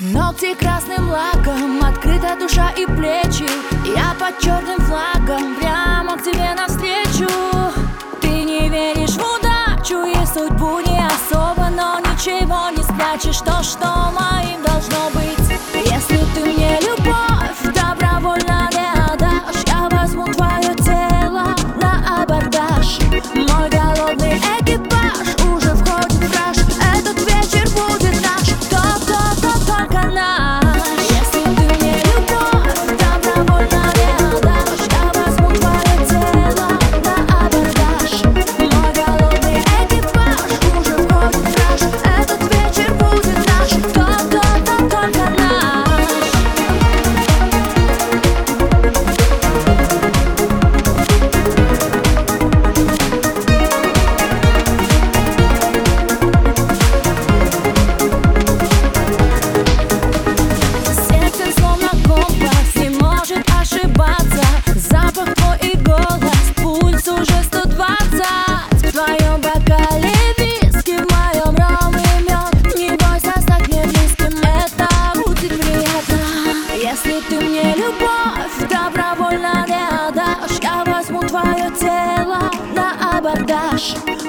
Ногти красным лаком, открыта душа и плечи. Я под черным флагом, прямо к тебе навстречу. Ты не веришь в удачу и судьбу не особо Но ничего не спрячешь, то, что мое worship.